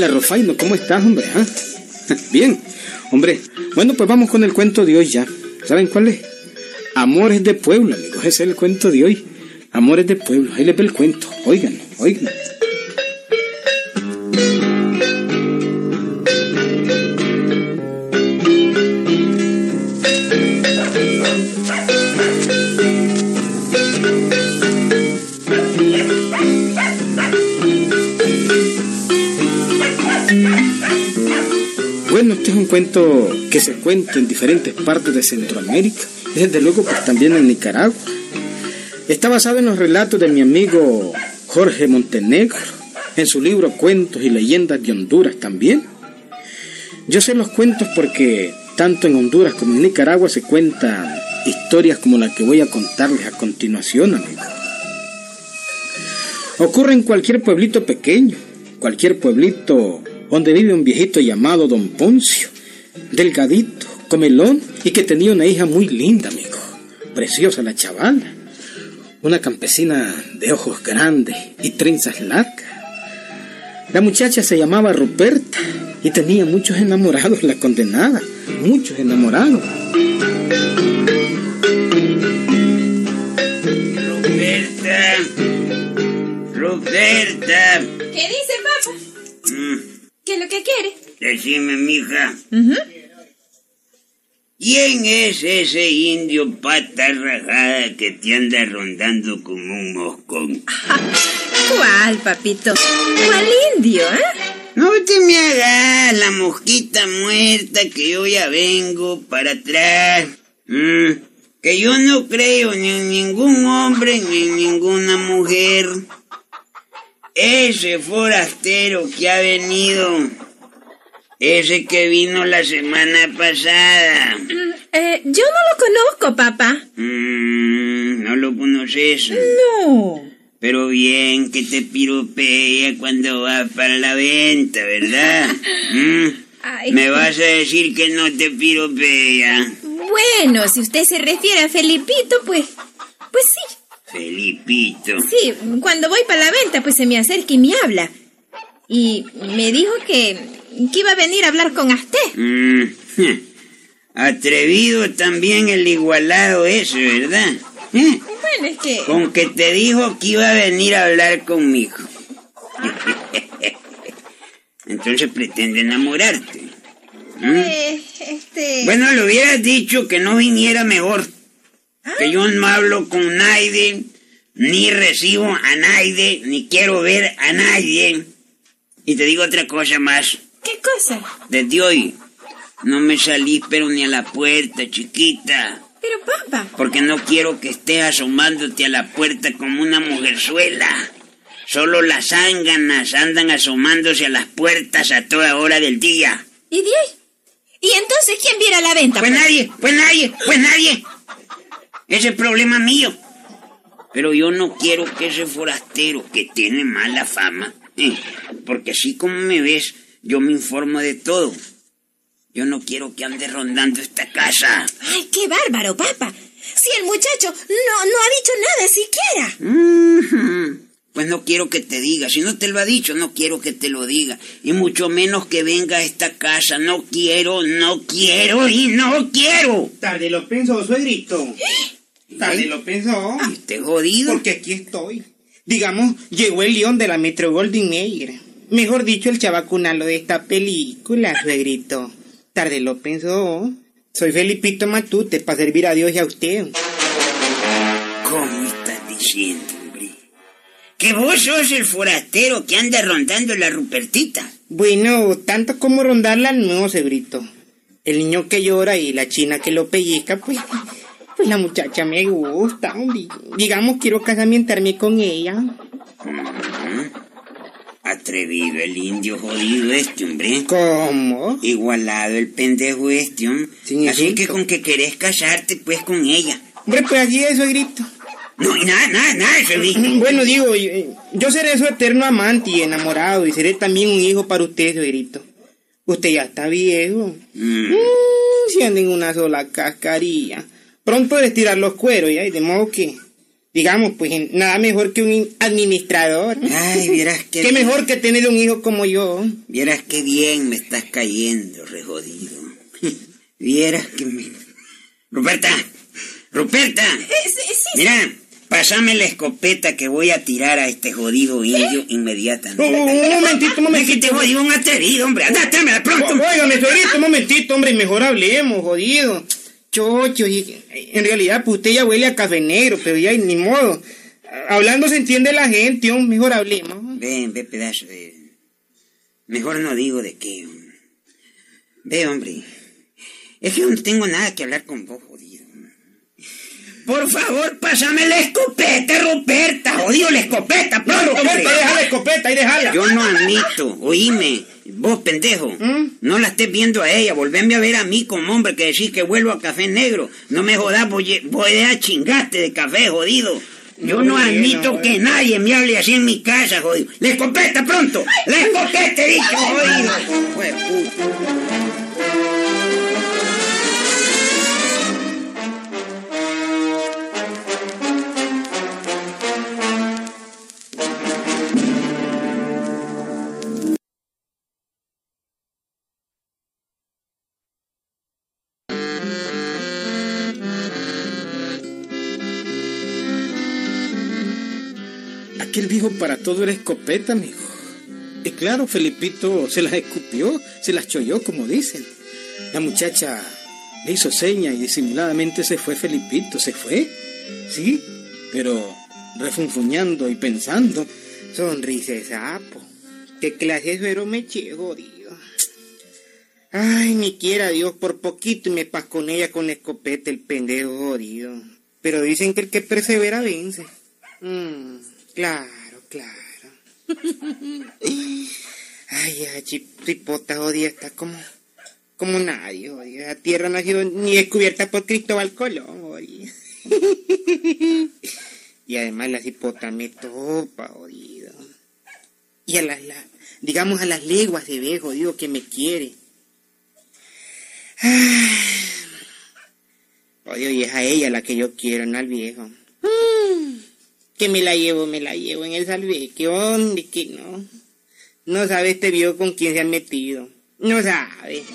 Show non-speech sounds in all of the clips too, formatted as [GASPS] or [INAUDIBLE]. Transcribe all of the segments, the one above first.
Hola, Rofaino, ¿cómo estás, hombre? ¿Ah? [LAUGHS] Bien, hombre. Bueno, pues vamos con el cuento de hoy ya. ¿Saben cuál es? Amores de pueblo, amigos. Ese es el cuento de hoy. Amores de pueblo. Ahí les ve el cuento. Oigan, oigan. Este es un cuento que se cuenta en diferentes partes de Centroamérica desde luego pues también en Nicaragua. Está basado en los relatos de mi amigo Jorge Montenegro, en su libro Cuentos y Leyendas de Honduras también. Yo sé los cuentos porque tanto en Honduras como en Nicaragua se cuentan historias como la que voy a contarles a continuación, amigos. Ocurre en cualquier pueblito pequeño, cualquier pueblito donde vive un viejito llamado Don Poncio, delgadito, comelón y que tenía una hija muy linda, amigo. Preciosa la chavala. Una campesina de ojos grandes y trenzas largas. La muchacha se llamaba Ruperta y tenía muchos enamorados, la condenada. Muchos enamorados. Roberta. Roberta. ¿Qué dice, papá? Mm, ¿Qué es lo que quiere? decime, mija. ¿Quién es ese indio pata rajada que te anda rondando como un moscón? [LAUGHS] ¿Cuál, papito? ¿Cuál indio, eh? No te me hagas la mosquita muerta que yo ya vengo para atrás. Mm, que yo no creo ni en ningún hombre ni en ninguna mujer. Ese forastero que ha venido, ese que vino la semana pasada. Mm, eh, yo no lo conozco, papá. Mm, no lo conoces. No. Pero bien que te piropea cuando va para la venta, ¿verdad? [LAUGHS] Mm. Me vas a decir que no te piropea. Bueno, si usted se refiere a Felipito, pues... Pues sí. Felipito. Sí, cuando voy para la venta, pues se me acerca y me habla. Y me dijo que, que iba a venir a hablar con usted. Mm, Atrevido también el igualado ese, ¿verdad? ¿Eh? Bueno, es que... Con que te dijo que iba a venir a hablar conmigo. [LAUGHS] Entonces pretende enamorarte. ¿Mm? eh, este... Bueno, le hubieras dicho que no viniera mejor. Que yo no hablo con nadie, ni recibo a nadie, ni quiero ver a nadie. Y te digo otra cosa más. ¿Qué cosa? Desde hoy, no me salís pero ni a la puerta, chiquita. Pero, papá... Porque no quiero que estés asomándote a la puerta como una mujerzuela. Solo las zánganas andan asomándose a las puertas a toda hora del día. ¿Y de ahí? ¿Y entonces quién viene a la venta? Pues nadie, pues nadie, pues nadie. Ese es problema mío. Pero yo no quiero que ese forastero que tiene mala fama, eh, porque así como me ves, yo me informo de todo. Yo no quiero que ande rondando esta casa. Ay, qué bárbaro, papá. Si el muchacho no, no ha dicho nada siquiera. Ujú. Pues no quiero que te diga. Si no te lo ha dicho, no quiero que te lo diga. Y mucho menos que venga a esta casa. No quiero, no quiero y no quiero. Tarde lo pensó, suegrito. Tarde [GASPS] ¿Eh? lo pensó. Ay, Esté jodido. Porque aquí estoy. Digamos, llegó el león de la Metro Golden Mayer. Mejor dicho, el chavacunalo de esta película, suegrito. Tarde lo pensó. Soy Felipito Matute para servir a Dios y a usted. ¿Cómo estás diciendo, hombre? Que vos sos el forastero que anda rondando la Rupertita. Bueno, tanto como rondarla no, suegrito. El niño que llora y la china que lo pellizca, pues, pues la muchacha me gusta. Digamos, quiero casamientarme con ella. Atrevido el indio jodido este, hombre. ¿Cómo? Igualado el pendejo este, hombre. Sí, Así sí. que con que querés casarte, pues, con ella. Hombre, pues así es, suegrito. No, y nada, nada, nada, eso Bueno, digo, yo, yo seré su eterno amante y enamorado y seré también un hijo para usted, suegrito. Usted ya está viejo. Mm. Mm, si anda en una sola cascarilla. Pronto de estirar los cueros, ¿ya? Y de modo que Digamos, pues nada mejor que un administrador. Ay, vieras [LAUGHS] que... Qué mejor que tener un hijo como yo. Vieras qué bien me estás cayendo, rejodido. [LAUGHS] Vieras que me... Ruperta, Ruperta. Eh, sí, sí, Mira, pásame la escopeta que voy a tirar a este jodido indio inmediatamente. Oh, un momentito, un Es que momentito. te jodido un atrevido, hombre. Anda, tráemela pronto. O- Óigame, suegrito, un momentito, hombre, mejor hablemos, jodido. Chocho, y- en realidad, pues usted ya huele a café negro, pero ya ni modo. Hablando se entiende la gente, hombre, mejor hablemos. Ven, ve pedazo de... Mejor no digo de qué. hombre. Ve, hombre. Es que no tengo nada que hablar con vos, jodido. Por favor, pásame la escopeta, Ruperta. Jodido, la escopeta, Roberto, hombre. ahí deja la escopeta, ahí déjala. Yo no admito, oíme, vos pendejo, ¿Mm? no la estés viendo a ella, volveme a ver a mí como hombre que decís que vuelvo a café negro. No me jodas, voy, voy a chingarte de café, jodido. Yo no admito que nadie me hable así en mi casa, jodido. ¡La escopeta pronto! ¡La escopeta, he dicho, jodido! [LAUGHS] Puta. Aquel viejo para todo era escopeta, amigo. Y claro, Felipito se las escupió, se las cholló, como dicen. La muchacha le hizo seña y disimuladamente se fue Felipito, se fue. Sí, pero refunfuñando y pensando. Sonrisa sapo. ¿Qué clase de me eché, jodido? Ay, ni quiera Dios, por poquito me pas con ella con la escopeta, el pendejo jodido. Pero dicen que el que persevera vence. Mm, claro, claro. Ay, ya, chipota jodida, está como, como nadie, jodida. La tierra no ha sido ni descubierta por Cristóbal Colón, jodida. y además la cipota me topa, jodido. Y a las, la- digamos, a las leguas se ve, jodido, que me quiere. Odio, y es a ella la que yo quiero, no al viejo. Que me la llevo, me la llevo en el salveque. ¿Dónde que no? No sabe este viejo con quién se han metido. No sabe. [LAUGHS]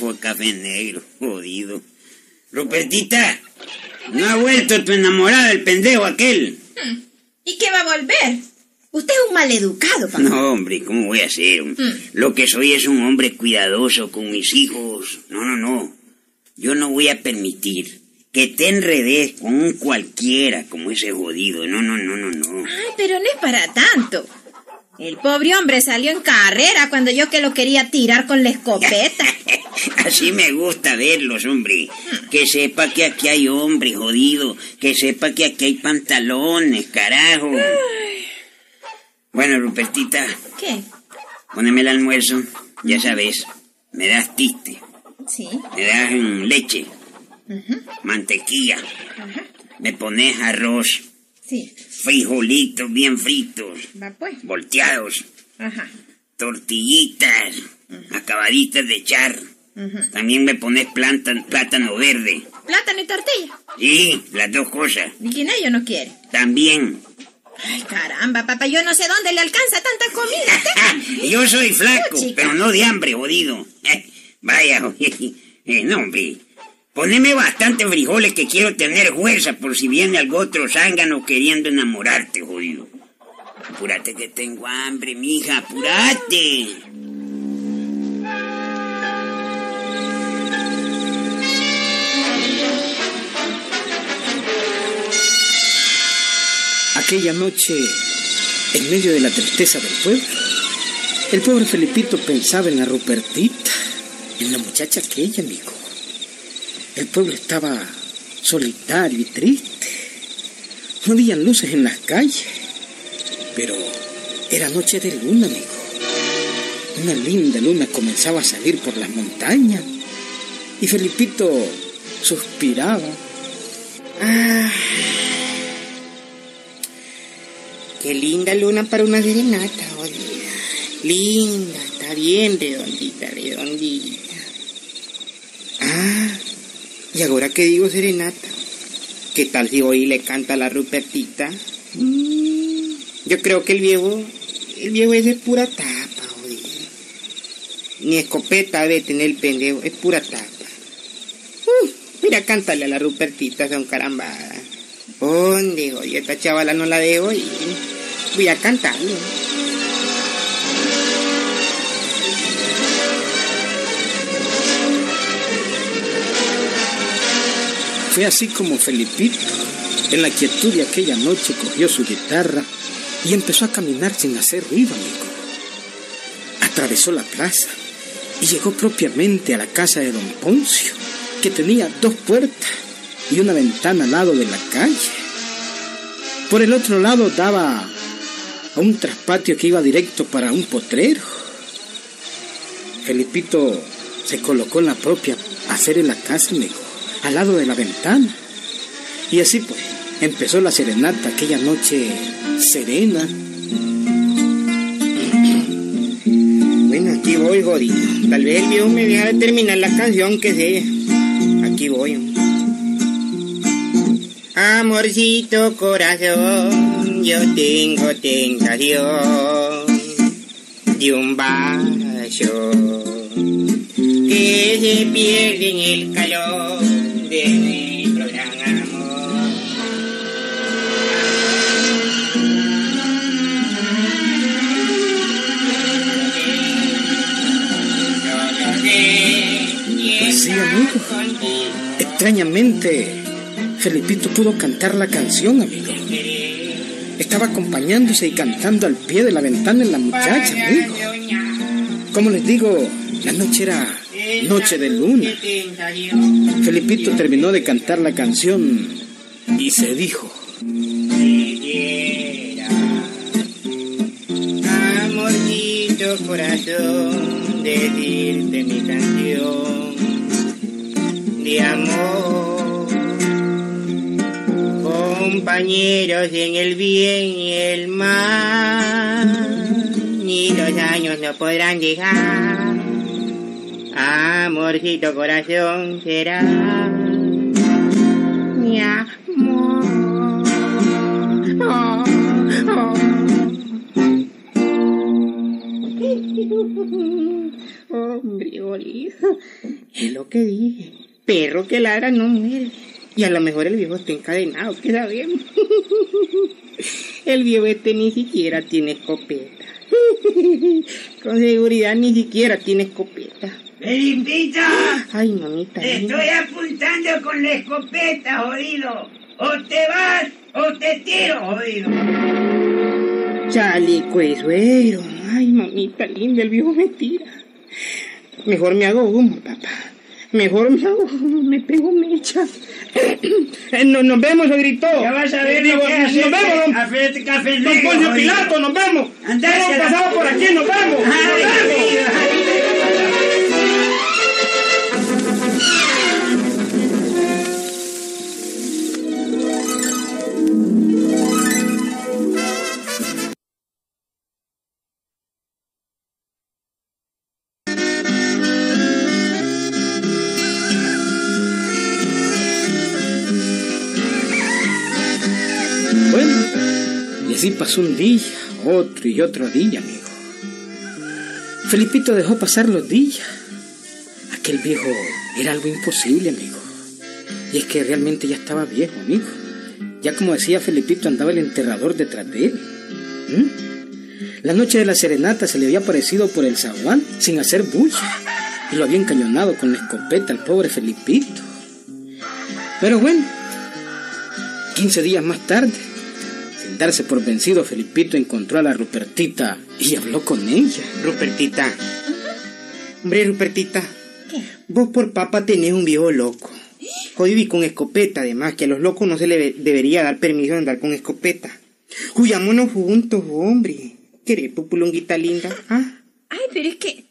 Fue café negro, jodido. Rupertita, no ha vuelto tu enamorada el pendejo aquel. ¿Y qué va a volver? Usted es un maleducado, papá. No, hombre, ¿cómo voy a ser? Lo que soy es un hombre cuidadoso con mis hijos. No, no, no. Yo no voy a permitir que te enredes con un cualquiera como ese jodido. No, no, no, no, no. Ay, pero no es para tanto. El pobre hombre salió en carrera cuando yo que lo quería tirar con la escopeta. [LAUGHS] Así me gusta verlos, hombre. Que sepa que aquí hay hombre jodido. Que sepa que aquí hay pantalones, carajo. Bueno, Rupertita, ¿Qué? poneme el almuerzo. Ya sabes, me das tiste, Sí. me das mm, leche, mantequilla, Ajá. me pones arroz, Sí. frijolitos bien fritos, Va pues. volteados, Ajá. tortillitas, acabaditas de echar. También me pones planta- plátano verde. Plátano y tortilla. Sí, las dos cosas. ¿Y quién ello no quiere? También. Ay, caramba, papá, yo no sé dónde le alcanza tanta comida. [LAUGHS] Yo soy flaco, pero no de hambre, jodido. Eh, vaya, [LAUGHS] eh, no, hombre. Poneme bastante frijoles que quiero tener fuerza por si viene algo otro zángano queriendo enamorarte, jodido. Apúrate que tengo hambre, mija, apúrate. Aquella noche, en medio de la tristeza del pueblo, el pobre Felipito pensaba en la Rupertita, en la muchacha aquella, amigo. El pueblo estaba solitario y triste. No habían luces en las calles, pero era noche de luna, amigo. Una linda luna comenzaba a salir por las montañas y Felipito suspiraba. Ah, Qué linda luna para una serenata, oye. Linda, está bien redondita, redondita. Ah, y ahora que digo serenata, ¿qué tal si hoy le canta la Rupertita? Mm, yo creo que el viejo, el viejo es pura tapa, oye. Ni escopeta debe tener el pendejo, es pura tapa. Uh, mira, cántale a la Rupertita, son carambadas. ¿Dónde, oye? Esta chavala no la dejo y voy a cantarle. Fue así como Felipito, en la quietud de aquella noche, cogió su guitarra y empezó a caminar sin hacer ruido, amigo. Atravesó la plaza y llegó propiamente a la casa de don Poncio, que tenía dos puertas y una ventana al lado de la calle. Por el otro lado daba a un traspatio que iba directo para un potrero. Felipito se colocó en la propia hacer casa, amigo, al lado de la ventana. Y así pues, empezó la serenata aquella noche serena. Bueno, aquí voy, jodido. Tal vez el viejo me deja de terminar la canción que sé. Aquí voy. Amorcito corazón, yo tengo tentación de un vaso que se pierde en el calor de nuestro gran amor. Pues sí, amigo. Extrañamente, Felipito pudo cantar la canción, amigo. Estaba acompañándose y cantando al pie de la ventana en la muchacha, amigo. Como les digo, la noche era noche de luna. Felipito terminó de cantar la canción y se dijo. Corazón, decirte mi canción de amor. Compañeros en el bien y el mal, ni los años no podrán llegar. Amorcito corazón será mi amor. Oh, [LAUGHS] oh. Hombre, bolido. Es lo que dije. Perro que ladra no muere. Y a lo mejor el viejo está encadenado, ¿qué sabemos? El viejo este ni siquiera tiene escopeta. Con seguridad ni siquiera tiene escopeta. ¡Felipita! Ay, mamita. Te estoy apuntando con la escopeta, jodido. O te vas o te tiro, jodido. Chaleco de suegro. Ay, mamita linda, el viejo me tira. Mejor me hago humo, papá. Mejor me hago [LAUGHS] me pego mecha. [CLEARS THROAT] Eh, no, nos vemos, se gritó. Ya vas a ver Digo, nos vemos, don, café don Poncio. Pilato, nos vemos. Andá, Hemos pasado por aquí, nos vemos. Nos Ay, vemos. jodido, y así pasó un día, otro y otro día, amigo. Felipito dejó pasar los días. Aquel viejo era algo imposible, amigo. Y es que realmente ya estaba viejo, amigo. Ya como decía Felipito, andaba el enterrador detrás de él. ¿Mm? La noche de la serenata se le había aparecido por el zaguán sin hacer bulla. Y lo había encañonado con la escopeta al pobre Felipito. Pero bueno, 15 días más tarde, darse por vencido, Felipito encontró a la Rupertita y habló con ella. Rupertita. Hombre, Rupertita. Vos por papa tenés un viejo loco. Jodido y con escopeta, además, que a los locos no se le debería dar permiso de andar con escopeta. Huyámonos juntos, hombre. ¿Querés, pupulunguita linda? ¿Ah? Ay, pero es que.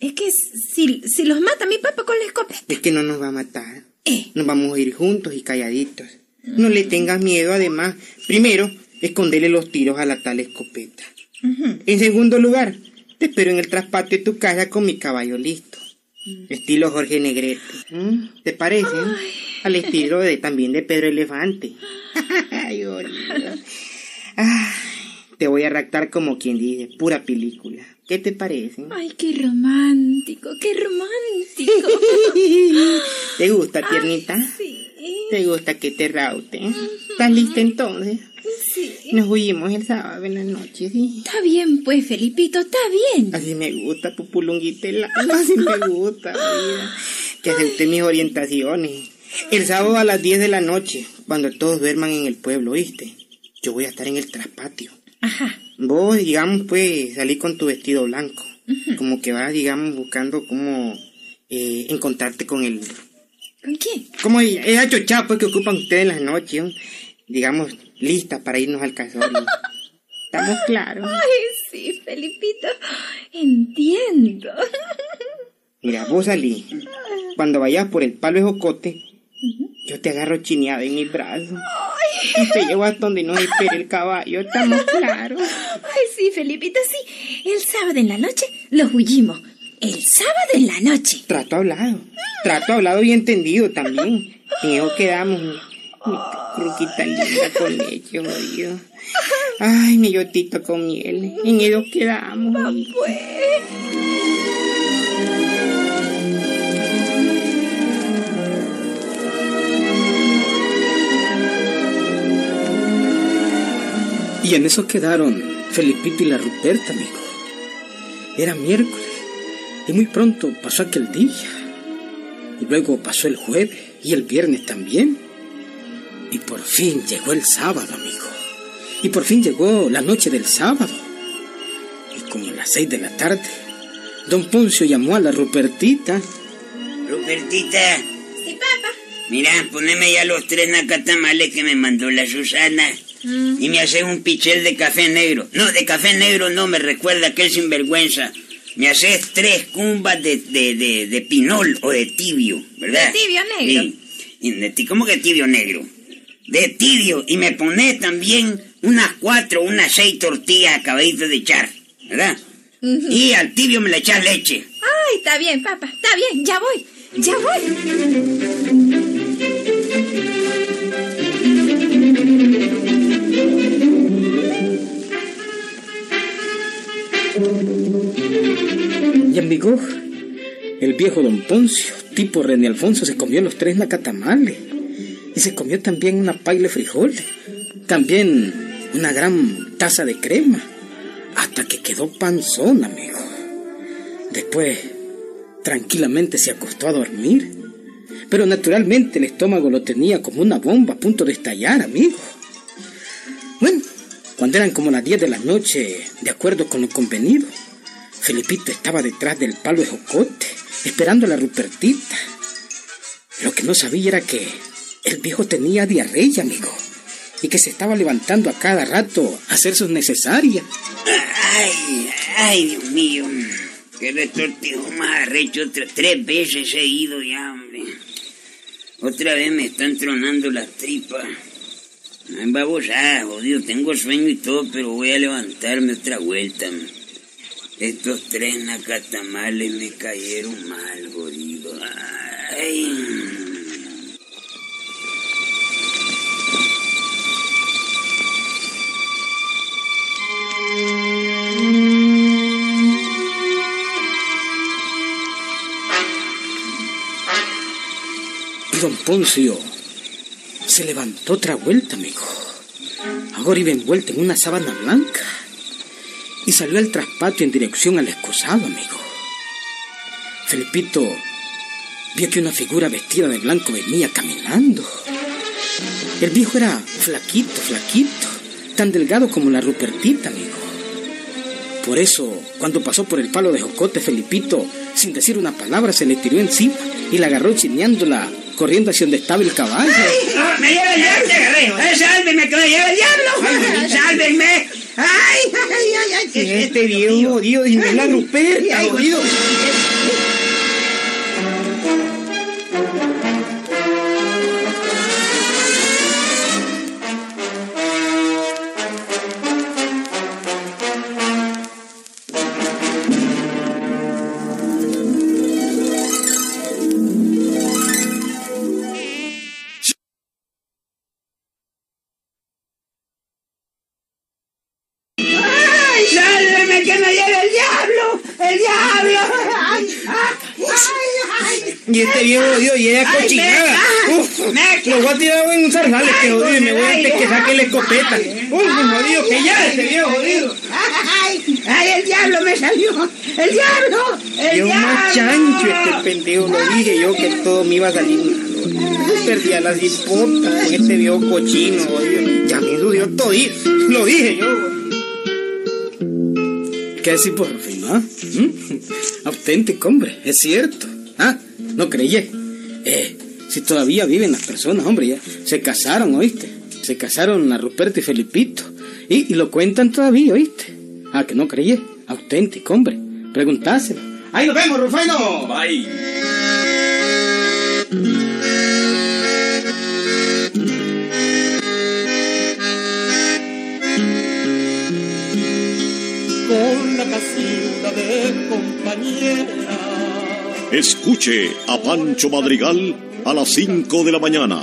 Es que si, si los mata mi papá con la escopeta. Es que no nos va a matar. Eh. Nos vamos a ir juntos y calladitos. No le tengas miedo, además. Primero, esconderle los tiros a la tal escopeta. En segundo lugar, te espero en el traspatio de tu casa con mi caballo listo. Estilo Jorge Negrete. ¿Mm? ¿Te parece? Al estilo de también de Pedro Elefante. [LAUGHS] Ay. Ay, te voy a raptar como quien dice, pura película. ¿Qué te parece? Ay, qué romántico, qué romántico. [LAUGHS] ¿Te gusta, tiernita? Sí. ¿Te gusta que te raute? ¿Estás lista entonces? Nos huimos el sábado en la noche, ¿sí? Está bien, pues, Felipito, está bien. Así me gusta, pupulunguita el alma, así me gusta, vida. Que acepte mis orientaciones. El sábado a las 10 de la noche, cuando todos duerman en el pueblo, ¿viste? Yo voy a estar en el traspatio. Ajá. Vos, digamos, pues, salí con tu vestido blanco. Como que vas, digamos, buscando cómo eh, encontrarte con el... ¿Con quién? Como esa chochada, pues, que ocupan ustedes en las noches, ¿no? digamos, lista para irnos al casorio. ¿Estamos claros? Ay, sí, Felipito. Entiendo. Mira, vos salí. Cuando vayas por el palo de jocote, yo te agarro chineada en mis brazos. Y te llevo hasta donde no espere el caballo. ¿Estamos claros? Ay, sí, Felipito, sí. El sábado en la noche los huyimos. El sábado en la noche. Trato hablado. Trato hablado y entendido también. En eso quedamos. Mi, cruquita linda con leche, jodido. Ay, mi yotito con miel. En eso quedamos. Pues. Y en eso quedaron Felipito y la Ruperta, amigo. Era miércoles y muy pronto pasó aquel día. Y luego pasó el jueves y el viernes también. Y por fin llegó el sábado, amigo. Y por fin llegó la noche del sábado. Y como a las seis de la tarde, don Poncio llamó a la Rupertita. Rupertita, Sí, papá. mira, poneme ya los tres nacatamales que me mandó la Susana. Y me haces un pichel de café negro. No, de café negro no, me recuerda aquel sinvergüenza. Me haces tres cumbas de, de, de, de pinol o de tibio, ¿verdad? De tibio negro. Sí. ¿Cómo que tibio negro? De tibio. Y me pones también unas cuatro, unas seis tortillas acabaditas de echar, ¿verdad? Y al tibio me le echas leche. Ay, está bien, papá. Está bien, ya voy. Ya voy. Y en Vigor, el viejo don Poncio, tipo René Alfonso, se comió los tres nacatamales. Y se comió también una paila de frijoles. También una gran taza de crema. Hasta que quedó panzón, amigo. Después, tranquilamente se acostó a dormir. Pero naturalmente el estómago lo tenía como una bomba a punto de estallar, amigo. Bueno, cuando eran como las 10 de la noche, de acuerdo con lo convenido, Felipito estaba detrás del palo de jocote, esperando a la Rupertita. Lo que no sabía era que el viejo tenía diarrea, amigo, y que se estaba levantando a cada rato a hacer sus necesarias. Ay, ay, Dios mío. Qué retortijo más arrecho. Tres veces he ido ya, hombre. Otra vez me están tronando las tripas. Ay, babosada, jodido. Tengo sueño y todo, pero voy a levantarme otra vuelta. Estos tres nacatamales me cayeron mal, jodido. Ay. Poncio se levantó otra vuelta, amigo. Ahora iba envuelto en una sábana blanca y salió al traspatio en dirección al excusado, amigo. Felipito vio que una figura vestida de blanco venía caminando. El viejo era flaquito, flaquito, tan delgado como la Rupertita, amigo. Por eso, cuando pasó por el palo de jocote, Felipito, sin decir una palabra, se le tiró encima y la agarró chineándola, corriendo hacia donde estaba el caballo. ¡Ah, ¡Me lleva el diablo! ¡Eh, ¡Sálvenme, que me lleva el diablo! ¡Sálvenme! ¡Ay, ay, ay! ay ¿qué es Este viejo jodido y es la Ruperta, Ay, jodido. Ay, cochinada. Uf, lo voy a tirar en un zarzal Ay, jodido y me voy antes que saque la escopeta. Mi jodido, que ya este viejo jodido. ¡Ay, ay, el diablo me salió! ¡El diablo! ¡El Yo más diablo! chancho este pendejo, lo dije yo que todo me iba a salir mal. Perdía las hipotas con este viejo cochino, jodido. Ya me subió todo, lo dije yo. ¿Qué decir por fin, ah? ¿Mm? Auténtico, hombre, es cierto. Ah, no creyé. Eh, si todavía viven las personas, hombre, ya se casaron, ¿oíste? Se casaron a Ruperto y Felipito. Y, lo cuentan todavía, ¿oíste? Ah, que no creyé. Auténtico, hombre. Preguntáselo. Ahí nos vemos, Rufino. Bye. con la casita de compañera. Escuche a Pancho Madrigal a las 5 de la mañana